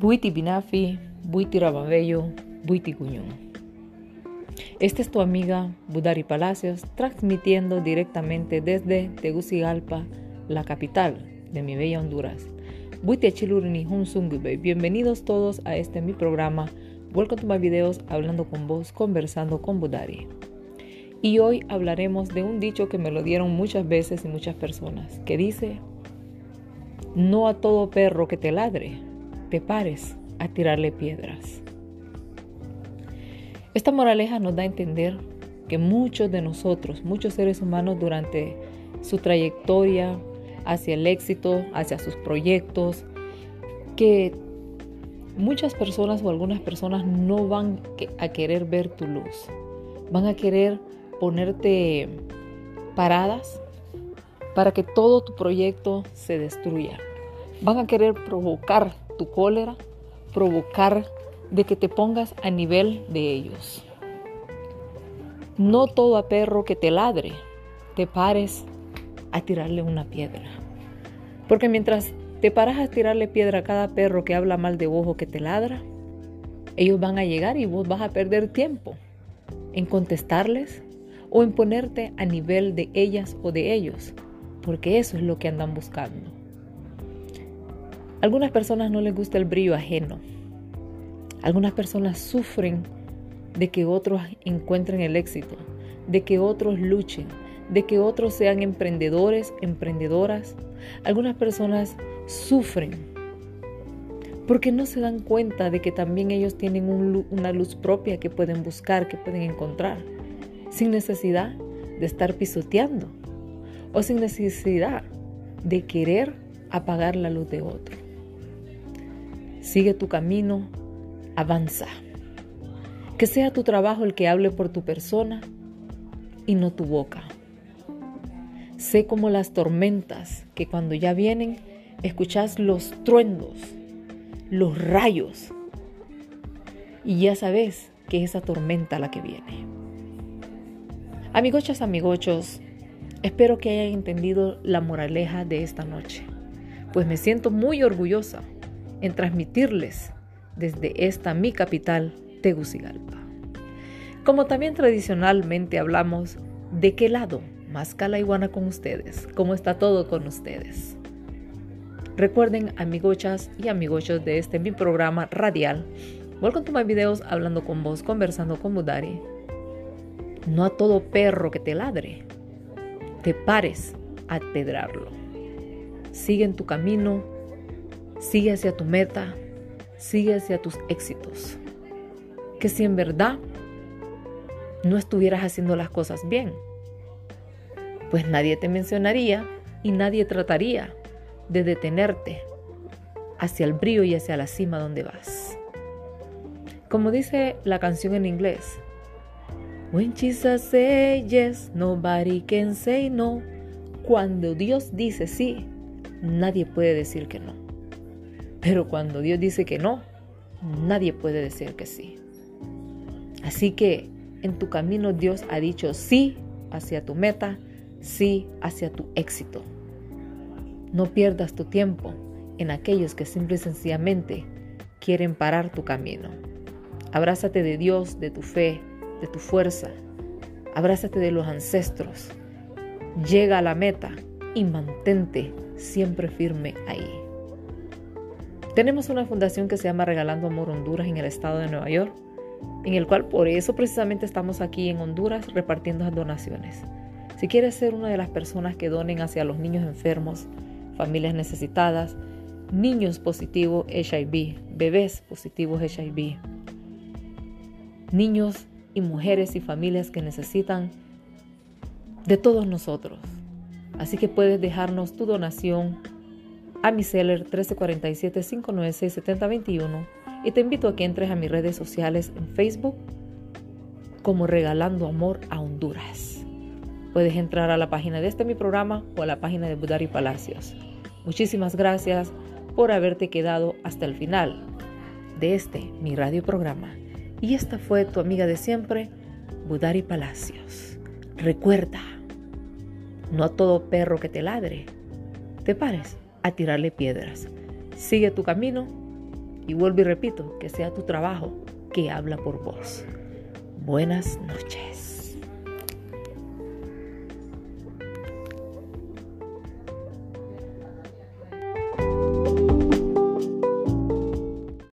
Buiti Binafi, Buiti Rababello, Buiti Cuñón. Esta es tu amiga Budari Palacios, transmitiendo directamente desde Tegucigalpa, la capital de mi bella Honduras. Buiti Achilurini Bienvenidos todos a este mi programa. Welcome to my videos, hablando con vos, conversando con Budari. Y hoy hablaremos de un dicho que me lo dieron muchas veces y muchas personas, que dice, no a todo perro que te ladre, te pares a tirarle piedras. Esta moraleja nos da a entender que muchos de nosotros, muchos seres humanos durante su trayectoria hacia el éxito, hacia sus proyectos, que muchas personas o algunas personas no van a querer ver tu luz, van a querer ponerte paradas para que todo tu proyecto se destruya. Van a querer provocar tu cólera, provocar de que te pongas a nivel de ellos. No todo a perro que te ladre, te pares a tirarle una piedra. Porque mientras te paras a tirarle piedra a cada perro que habla mal de vos o que te ladra, ellos van a llegar y vos vas a perder tiempo en contestarles o en ponerte a nivel de ellas o de ellos, porque eso es lo que andan buscando. Algunas personas no les gusta el brillo ajeno. Algunas personas sufren de que otros encuentren el éxito, de que otros luchen, de que otros sean emprendedores, emprendedoras. Algunas personas sufren porque no se dan cuenta de que también ellos tienen una luz propia que pueden buscar, que pueden encontrar sin necesidad de estar pisoteando o sin necesidad de querer apagar la luz de otro. Sigue tu camino, avanza. Que sea tu trabajo el que hable por tu persona y no tu boca. Sé como las tormentas que cuando ya vienen escuchas los truendos, los rayos y ya sabes que es esa tormenta la que viene. Amigochas, amigochos, espero que hayan entendido la moraleja de esta noche, pues me siento muy orgullosa en transmitirles desde esta mi capital, Tegucigalpa. Como también tradicionalmente hablamos, ¿de qué lado más iguana con ustedes? ¿Cómo está todo con ustedes? Recuerden, amigochas y amigochos de este mi programa radial, welcome to my videos hablando con vos, conversando con Budari no a todo perro que te ladre, te pares a pedrarlo. Sigue en tu camino, sigue hacia tu meta, sigue hacia tus éxitos. Que si en verdad no estuvieras haciendo las cosas bien, pues nadie te mencionaría y nadie trataría de detenerte hacia el brillo y hacia la cima donde vas. Como dice la canción en inglés, When Jesus say yes, nobody can say no. Cuando Dios dice sí, nadie puede decir que no. Pero cuando Dios dice que no, nadie puede decir que sí. Así que en tu camino Dios ha dicho sí hacia tu meta, sí hacia tu éxito. No pierdas tu tiempo en aquellos que simple y sencillamente quieren parar tu camino. Abrázate de Dios, de tu fe, de tu fuerza. Abrázate de los ancestros. Llega a la meta y mantente siempre firme ahí. Tenemos una fundación que se llama Regalando Amor Honduras en el estado de Nueva York, en el cual por eso precisamente estamos aquí en Honduras repartiendo donaciones. Si quieres ser una de las personas que donen hacia los niños enfermos, familias necesitadas, niños positivos HIV, bebés positivos HIV, niños y mujeres y familias que necesitan de todos nosotros. Así que puedes dejarnos tu donación a mi seller 1347-596-7021 y te invito a que entres a mis redes sociales en Facebook como Regalando Amor a Honduras. Puedes entrar a la página de este mi programa o a la página de Budari Palacios. Muchísimas gracias por haberte quedado hasta el final de este mi radio programa. Y esta fue tu amiga de siempre, Budari Palacios. Recuerda, no a todo perro que te ladre, te pares a tirarle piedras. Sigue tu camino Y vuelvo y repito, que sea tu trabajo que habla por vos. Buenas noches.